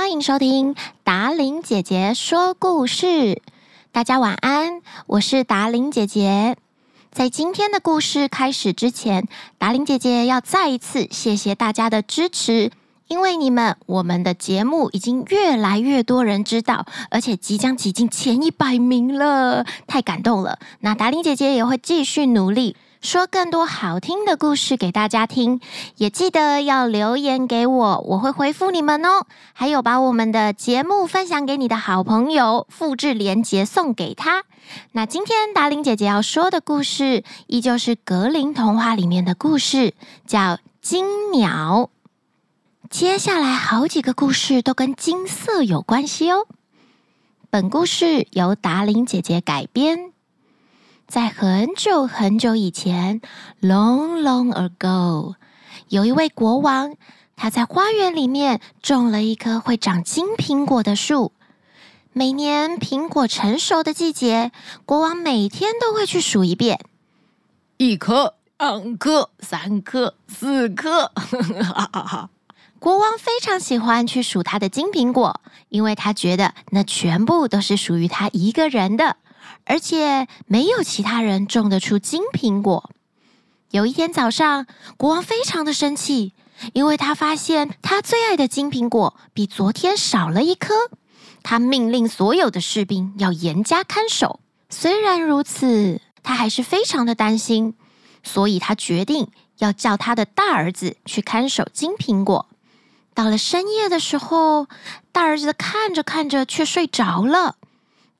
欢迎收听达伶姐姐说故事。大家晚安，我是达伶姐姐。在今天的故事开始之前，达伶姐姐要再一次谢谢大家的支持，因为你们，我们的节目已经越来越多人知道，而且即将挤进前一百名了，太感动了。那达伶姐姐也会继续努力。说更多好听的故事给大家听，也记得要留言给我，我会回复你们哦。还有，把我们的节目分享给你的好朋友，复制连接送给他。那今天达玲姐姐要说的故事，依旧是格林童话里面的故事，叫《金鸟》。接下来好几个故事都跟金色有关系哦。本故事由达玲姐姐改编。在很久很久以前，long long ago，有一位国王，他在花园里面种了一棵会长金苹果的树。每年苹果成熟的季节，国王每天都会去数一遍：一颗、两颗、三颗、四颗。国王非常喜欢去数他的金苹果，因为他觉得那全部都是属于他一个人的。而且没有其他人种得出金苹果。有一天早上，国王非常的生气，因为他发现他最爱的金苹果比昨天少了一颗。他命令所有的士兵要严加看守。虽然如此，他还是非常的担心，所以他决定要叫他的大儿子去看守金苹果。到了深夜的时候，大儿子看着看着却睡着了。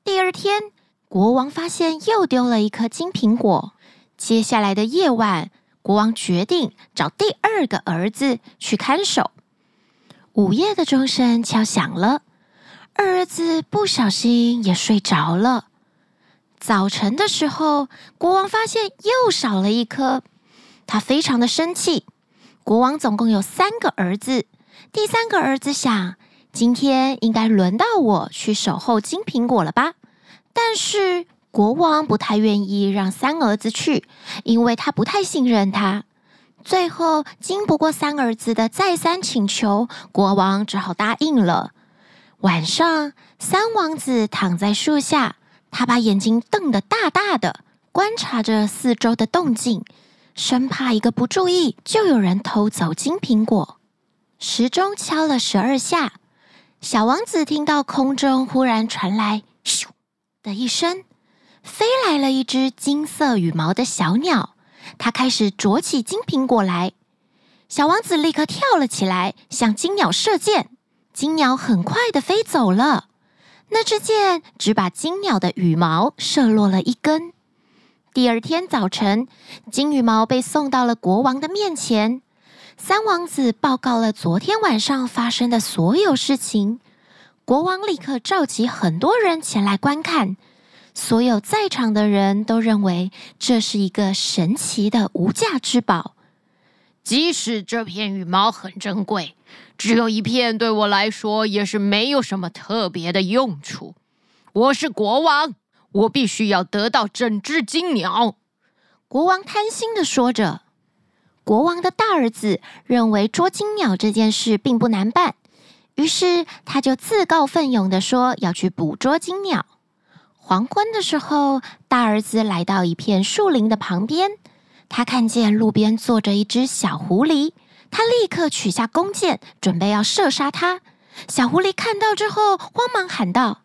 第二天，国王发现又丢了一颗金苹果。接下来的夜晚，国王决定找第二个儿子去看守。午夜的钟声敲响了，二儿子不小心也睡着了。早晨的时候，国王发现又少了一颗，他非常的生气。国王总共有三个儿子，第三个儿子想，今天应该轮到我去守候金苹果了吧？但是国王不太愿意让三儿子去，因为他不太信任他。最后经不过三儿子的再三请求，国王只好答应了。晚上，三王子躺在树下，他把眼睛瞪得大大的，观察着四周的动静，生怕一个不注意就有人偷走金苹果。时钟敲了十二下，小王子听到空中忽然传来“”。的一声，飞来了一只金色羽毛的小鸟，它开始啄起金苹果来。小王子立刻跳了起来，向金鸟射箭。金鸟很快的飞走了，那支箭只把金鸟的羽毛射落了一根。第二天早晨，金羽毛被送到了国王的面前，三王子报告了昨天晚上发生的所有事情。国王立刻召集很多人前来观看，所有在场的人都认为这是一个神奇的无价之宝。即使这片羽毛很珍贵，只有一片对我来说也是没有什么特别的用处。我是国王，我必须要得到整只金鸟。国王贪心的说着。国王的大儿子认为捉金鸟这件事并不难办。于是，他就自告奋勇地说要去捕捉金鸟。黄昏的时候，大儿子来到一片树林的旁边，他看见路边坐着一只小狐狸，他立刻取下弓箭，准备要射杀它。小狐狸看到之后，慌忙喊道：“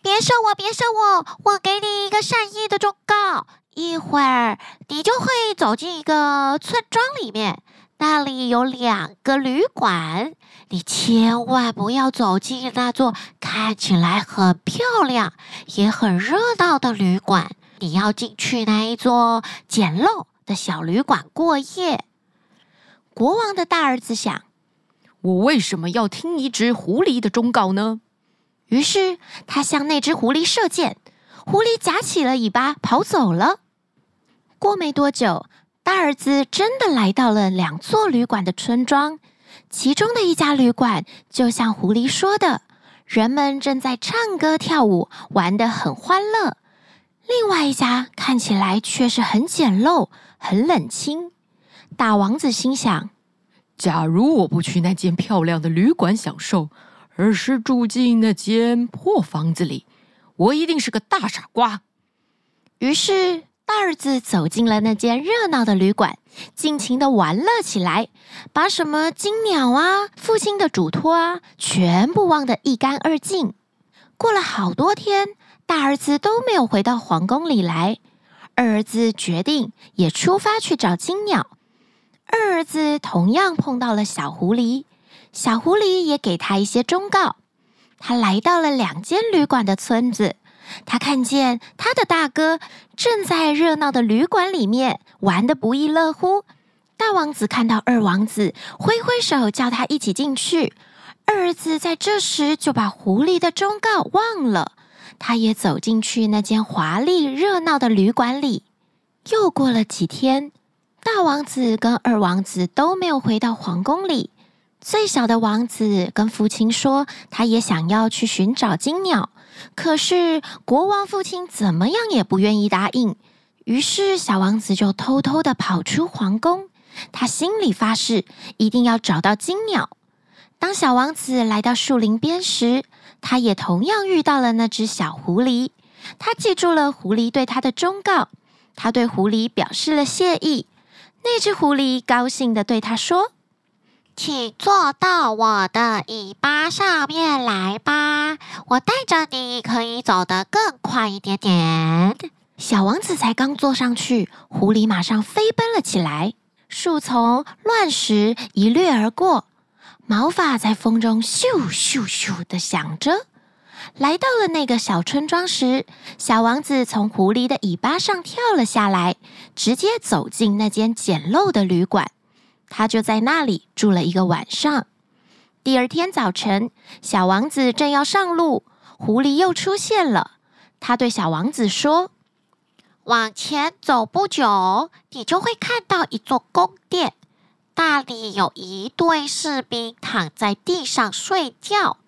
别射我，别射我！我给你一个善意的忠告，一会儿你就会走进一个村庄里面。”那里有两个旅馆，你千万不要走进那座看起来很漂亮也很热闹的旅馆。你要进去那一座简陋的小旅馆过夜。国王的大儿子想：我为什么要听一只狐狸的忠告呢？于是他向那只狐狸射箭，狐狸夹起了尾巴跑走了。过没多久。大儿子真的来到了两座旅馆的村庄，其中的一家旅馆就像狐狸说的，人们正在唱歌跳舞，玩得很欢乐。另外一家看起来却是很简陋、很冷清。大王子心想：假如我不去那间漂亮的旅馆享受，而是住进那间破房子里。我一定是个大傻瓜。于是，大儿子走进了那间热闹的旅馆，尽情的玩乐起来，把什么金鸟啊、父亲的嘱托啊，全部忘得一干二净。过了好多天，大儿子都没有回到皇宫里来。二儿子决定也出发去找金鸟。二儿子同样碰到了小狐狸，小狐狸也给他一些忠告。他来到了两间旅馆的村子，他看见他的大哥正在热闹的旅馆里面玩得不亦乐乎。大王子看到二王子，挥挥手叫他一起进去。二儿子在这时就把狐狸的忠告忘了。他也走进去那间华丽热闹的旅馆里。又过了几天，大王子跟二王子都没有回到皇宫里。最小的王子跟父亲说，他也想要去寻找金鸟，可是国王父亲怎么样也不愿意答应。于是小王子就偷偷的跑出皇宫，他心里发誓，一定要找到金鸟。当小王子来到树林边时，他也同样遇到了那只小狐狸。他记住了狐狸对他的忠告，他对狐狸表示了谢意。那只狐狸高兴地对他说：“请坐到我的尾巴上面来吧，我带着你可以走得更快一点点。”小王子才刚坐上去，狐狸马上飞奔了起来，树丛、乱石一掠而过。毛发在风中咻咻咻的响着。来到了那个小村庄时，小王子从狐狸的尾巴上跳了下来，直接走进那间简陋的旅馆。他就在那里住了一个晚上。第二天早晨，小王子正要上路，狐狸又出现了。他对小王子说：“往前走不久，你就会看到一座宫殿。”那里有一队士兵躺在地上睡觉，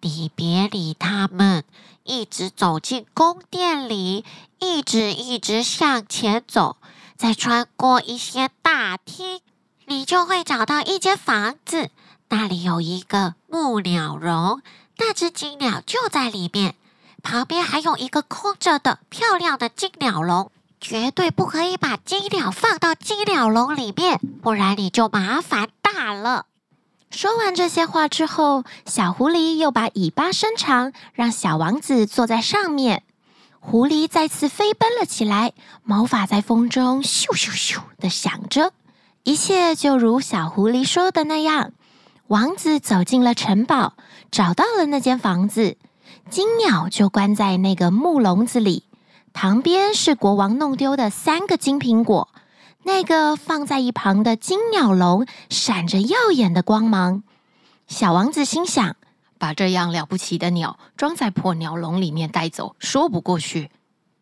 你别理他们，一直走进宫殿里，一直一直向前走，再穿过一些大厅，你就会找到一间房子。那里有一个木鸟笼，那只金鸟就在里面，旁边还有一个空着的漂亮的金鸟笼。绝对不可以把金鸟放到金鸟笼里面，不然你就麻烦大了。说完这些话之后，小狐狸又把尾巴伸长，让小王子坐在上面。狐狸再次飞奔了起来，毛发在风中咻咻咻的响着。一切就如小狐狸说的那样，王子走进了城堡，找到了那间房子，金鸟就关在那个木笼子里。旁边是国王弄丢的三个金苹果，那个放在一旁的金鸟笼闪着耀眼的光芒。小王子心想：把这样了不起的鸟装在破鸟笼里面带走，说不过去。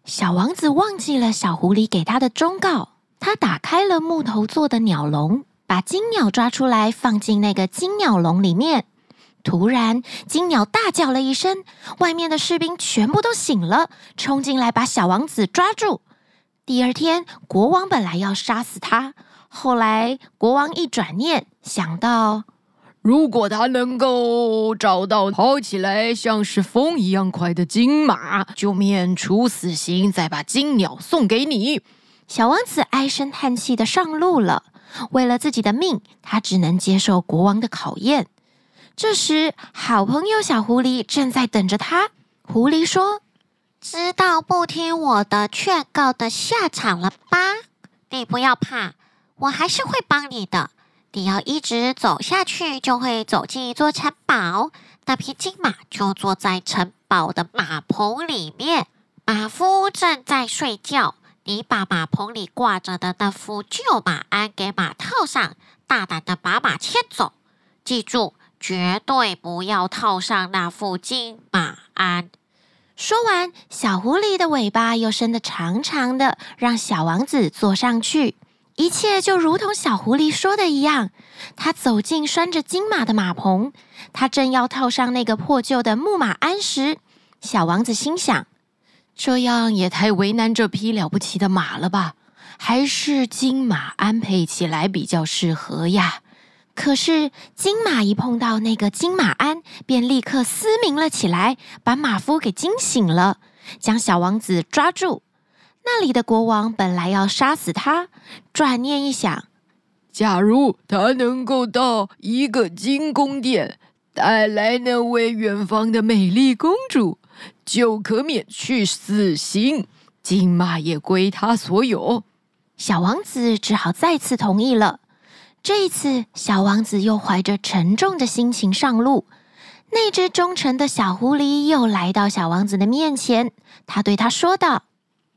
小王子忘记了小狐狸给他的忠告，他打开了木头做的鸟笼，把金鸟抓出来，放进那个金鸟笼里面。突然，金鸟大叫了一声，外面的士兵全部都醒了，冲进来把小王子抓住。第二天，国王本来要杀死他，后来国王一转念，想到如果他能够找到跑起来像是风一样快的金马，就免除死刑，再把金鸟送给你。小王子唉声叹气的上路了。为了自己的命，他只能接受国王的考验。这时，好朋友小狐狸正在等着他。狐狸说：“知道不听我的劝告的下场了吧？你不要怕，我还是会帮你的。你要一直走下去，就会走进一座城堡。那匹金马就坐在城堡的马棚里面，马夫正在睡觉。你把马棚里挂着的那副旧马鞍给马套上，大胆的把马牵走。记住。”绝对不要套上那副金马鞍。说完，小狐狸的尾巴又伸得长长的，让小王子坐上去。一切就如同小狐狸说的一样。他走进拴着金马的马棚，他正要套上那个破旧的木马鞍时，小王子心想：这样也太为难这匹了不起的马了吧？还是金马鞍配起来比较适合呀。可是金马一碰到那个金马鞍，便立刻嘶鸣了起来，把马夫给惊醒了，将小王子抓住。那里的国王本来要杀死他，转念一想，假如他能够到一个金宫殿，带来那位远方的美丽公主，就可免去死刑，金马也归他所有。小王子只好再次同意了。这一次，小王子又怀着沉重的心情上路。那只忠诚的小狐狸又来到小王子的面前，他对他说道。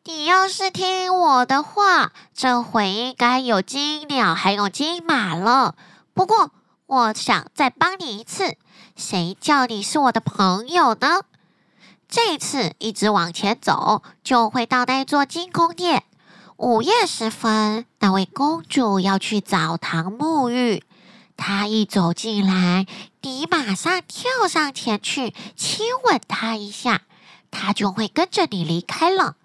你要是听我的话，这回应该有金鸟，还有金马了。不过，我想再帮你一次。谁叫你是我的朋友呢？这一次一直往前走，就会到那座金宫殿。午夜时分，那位公主要去澡堂沐浴。她一走进来，你马上跳上前去亲吻她一下，她就会跟着你离开了。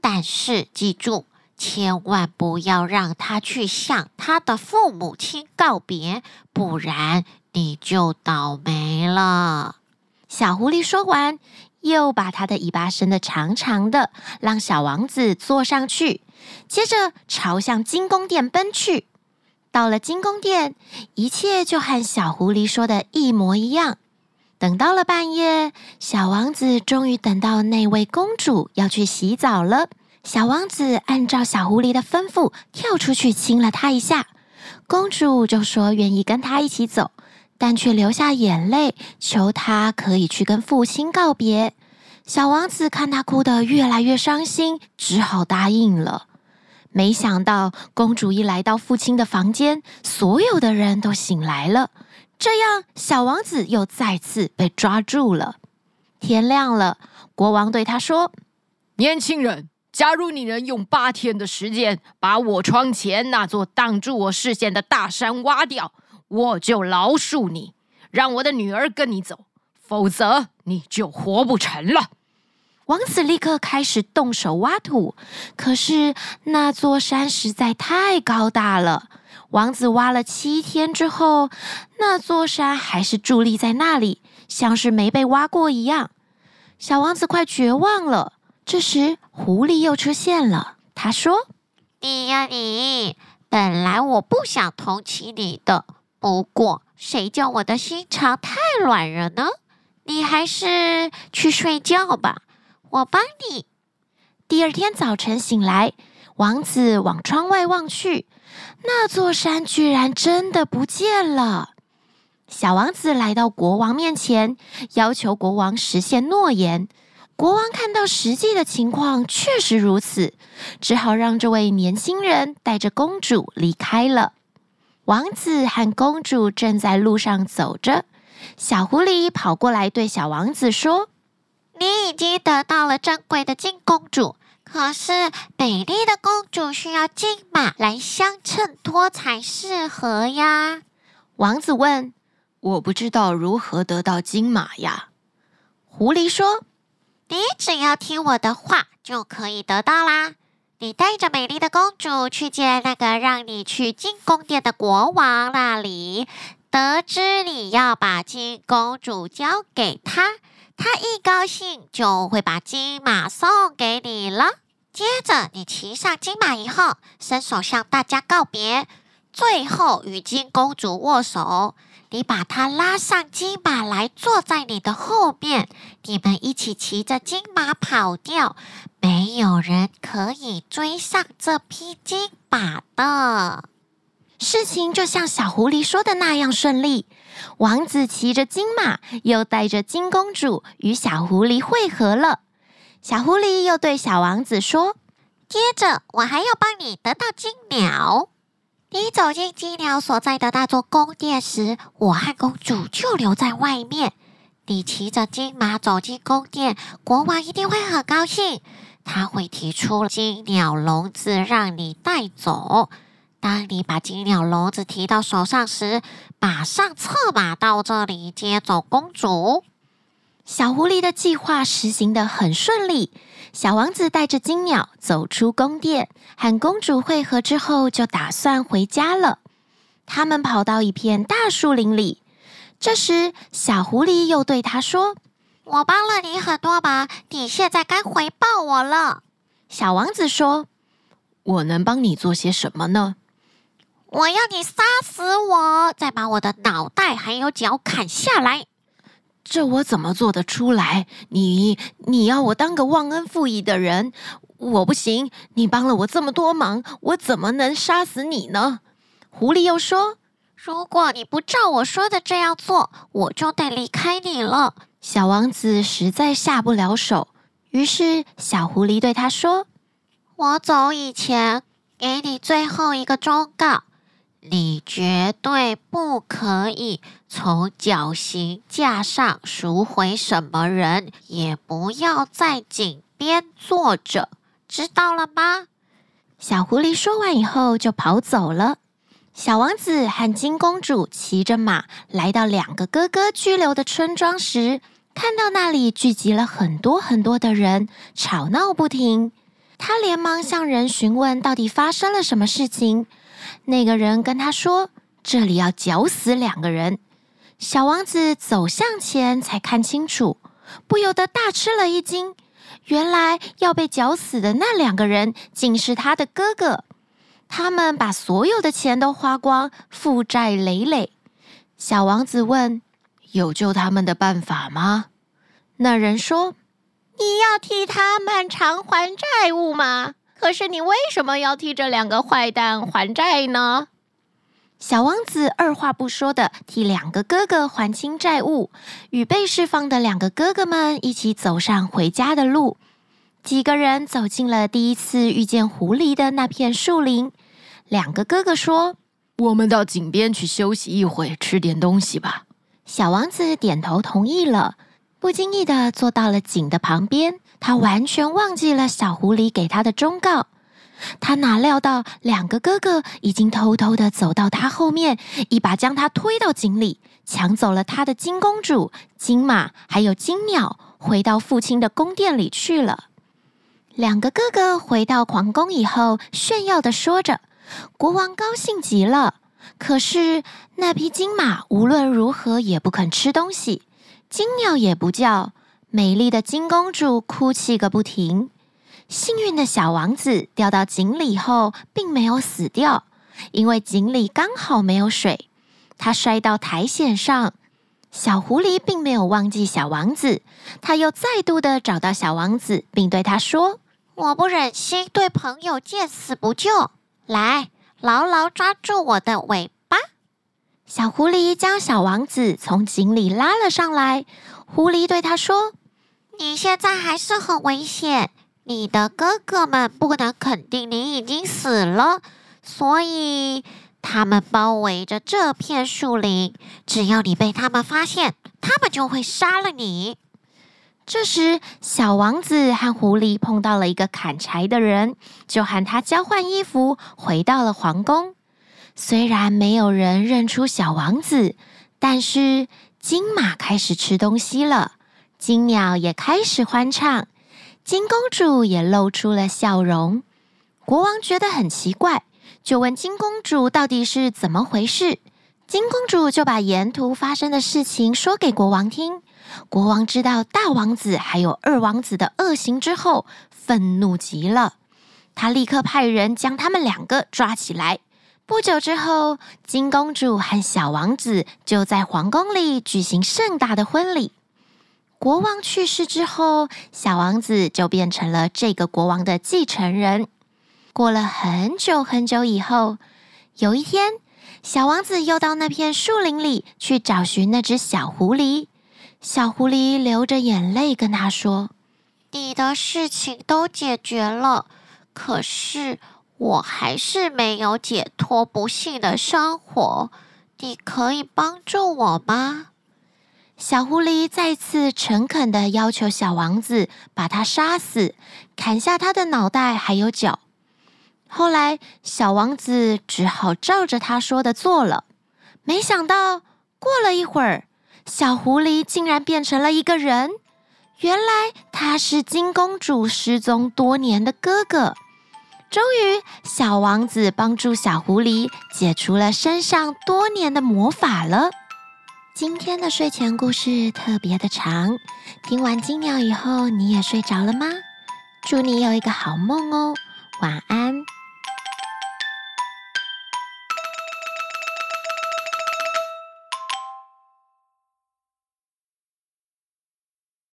但是记住，千万不要让她去向她的父母亲告别，不然你就倒霉了。小狐狸说完，又把他的尾巴伸得长长的，让小王子坐上去，接着朝向金宫殿奔去。到了金宫殿，一切就和小狐狸说的一模一样。等到了半夜，小王子终于等到那位公主要去洗澡了。小王子按照小狐狸的吩咐，跳出去亲了她一下。公主就说愿意跟他一起走，但却流下眼泪，求他可以去跟父亲告别。小王子看他哭得越来越伤心，只好答应了。没想到，公主一来到父亲的房间，所有的人都醒来了。这样，小王子又再次被抓住了。天亮了，国王对他说：“年轻人，假如你能用八天的时间把我窗前那座挡住我视线的大山挖掉，我就饶恕你，让我的女儿跟你走。否则，你就活不成了。”王子立刻开始动手挖土，可是那座山实在太高大了。王子挖了七天之后，那座山还是伫立在那里，像是没被挖过一样。小王子快绝望了。这时，狐狸又出现了。他说：“你呀，你，本来我不想同情你的，不过谁叫我的心肠太软了呢？你还是去睡觉吧，我帮你。”第二天早晨醒来，王子往窗外望去。那座山居然真的不见了！小王子来到国王面前，要求国王实现诺言。国王看到实际的情况确实如此，只好让这位年轻人带着公主离开了。王子和公主正在路上走着，小狐狸跑过来对小王子说：“你已经得到了珍贵的金公主。”可是，美丽的公主需要金马来相衬托才适合呀。王子问：“我不知道如何得到金马呀？”狐狸说：“你只要听我的话，就可以得到啦。你带着美丽的公主去见那个让你去金宫殿的国王那里，得知你要把金公主交给他，他一高兴就会把金马送给你了。”接着，你骑上金马以后，伸手向大家告别，最后与金公主握手。你把他拉上金马来，坐在你的后面，你们一起骑着金马跑掉。没有人可以追上这匹金马的。事情就像小狐狸说的那样顺利。王子骑着金马，又带着金公主与小狐狸会合了。小狐狸又对小王子说：“接着，我还要帮你得到金鸟。你走进金鸟所在的那座宫殿时，我和公主就留在外面。你骑着金马走进宫殿，国王一定会很高兴，他会提出金鸟笼子让你带走。当你把金鸟笼子提到手上时，马上策马到这里接走公主。”小狐狸的计划实行得很顺利。小王子带着金鸟走出宫殿，和公主会合之后，就打算回家了。他们跑到一片大树林里。这时，小狐狸又对他说：“我帮了你很多忙，你现在该回报我了。”小王子说：“我能帮你做些什么呢？”我要你杀死我，再把我的脑袋还有脚砍下来。这我怎么做得出来？你你要我当个忘恩负义的人？我不行。你帮了我这么多忙，我怎么能杀死你呢？狐狸又说：“如果你不照我说的这样做，我就得离开你了。”小王子实在下不了手，于是小狐狸对他说：“我走以前，给你最后一个忠告。”你绝对不可以从绞刑架上赎回什么人，也不要在井边坐着，知道了吗？小狐狸说完以后就跑走了。小王子和金公主骑着马来到两个哥哥居留的村庄时，看到那里聚集了很多很多的人，吵闹不停。他连忙向人询问到底发生了什么事情。那个人跟他说：“这里要绞死两个人。”小王子走向前才看清楚，不由得大吃了一惊。原来要被绞死的那两个人，竟是他的哥哥。他们把所有的钱都花光，负债累累。小王子问：“有救他们的办法吗？”那人说：“你要替他们偿还债务吗？”可是你为什么要替这两个坏蛋还债呢？小王子二话不说的替两个哥哥还清债务，与被释放的两个哥哥们一起走上回家的路。几个人走进了第一次遇见狐狸的那片树林。两个哥哥说：“我们到井边去休息一会，吃点东西吧。”小王子点头同意了，不经意的坐到了井的旁边。他完全忘记了小狐狸给他的忠告，他哪料到两个哥哥已经偷偷的走到他后面，一把将他推到井里，抢走了他的金公主、金马还有金鸟，回到父亲的宫殿里去了。两个哥哥回到皇宫以后，炫耀的说着，国王高兴极了。可是那匹金马无论如何也不肯吃东西，金鸟也不叫。美丽的金公主哭泣个不停，幸运的小王子掉到井里后，并没有死掉，因为井里刚好没有水。他摔到苔藓上，小狐狸并没有忘记小王子，他又再度的找到小王子，并对他说：“我不忍心对朋友见死不救，来，牢牢抓住我的尾巴。”小狐狸将小王子从井里拉了上来，狐狸对他说。你现在还是很危险，你的哥哥们不能肯定你已经死了，所以他们包围着这片树林。只要你被他们发现，他们就会杀了你。这时，小王子和狐狸碰到了一个砍柴的人，就和他交换衣服，回到了皇宫。虽然没有人认出小王子，但是金马开始吃东西了。金鸟也开始欢唱，金公主也露出了笑容。国王觉得很奇怪，就问金公主到底是怎么回事。金公主就把沿途发生的事情说给国王听。国王知道大王子还有二王子的恶行之后，愤怒极了。他立刻派人将他们两个抓起来。不久之后，金公主和小王子就在皇宫里举行盛大的婚礼。国王去世之后，小王子就变成了这个国王的继承人。过了很久很久以后，有一天，小王子又到那片树林里去找寻那只小狐狸。小狐狸流着眼泪跟他说：“你的事情都解决了，可是我还是没有解脱不幸的生活。你可以帮助我吗？”小狐狸再次诚恳的要求小王子把他杀死，砍下他的脑袋还有脚。后来，小王子只好照着他说的做了。没想到，过了一会儿，小狐狸竟然变成了一个人。原来，他是金公主失踪多年的哥哥。终于，小王子帮助小狐狸解除了身上多年的魔法了。今天的睡前故事特别的长，听完金鸟以后，你也睡着了吗？祝你有一个好梦哦，晚安。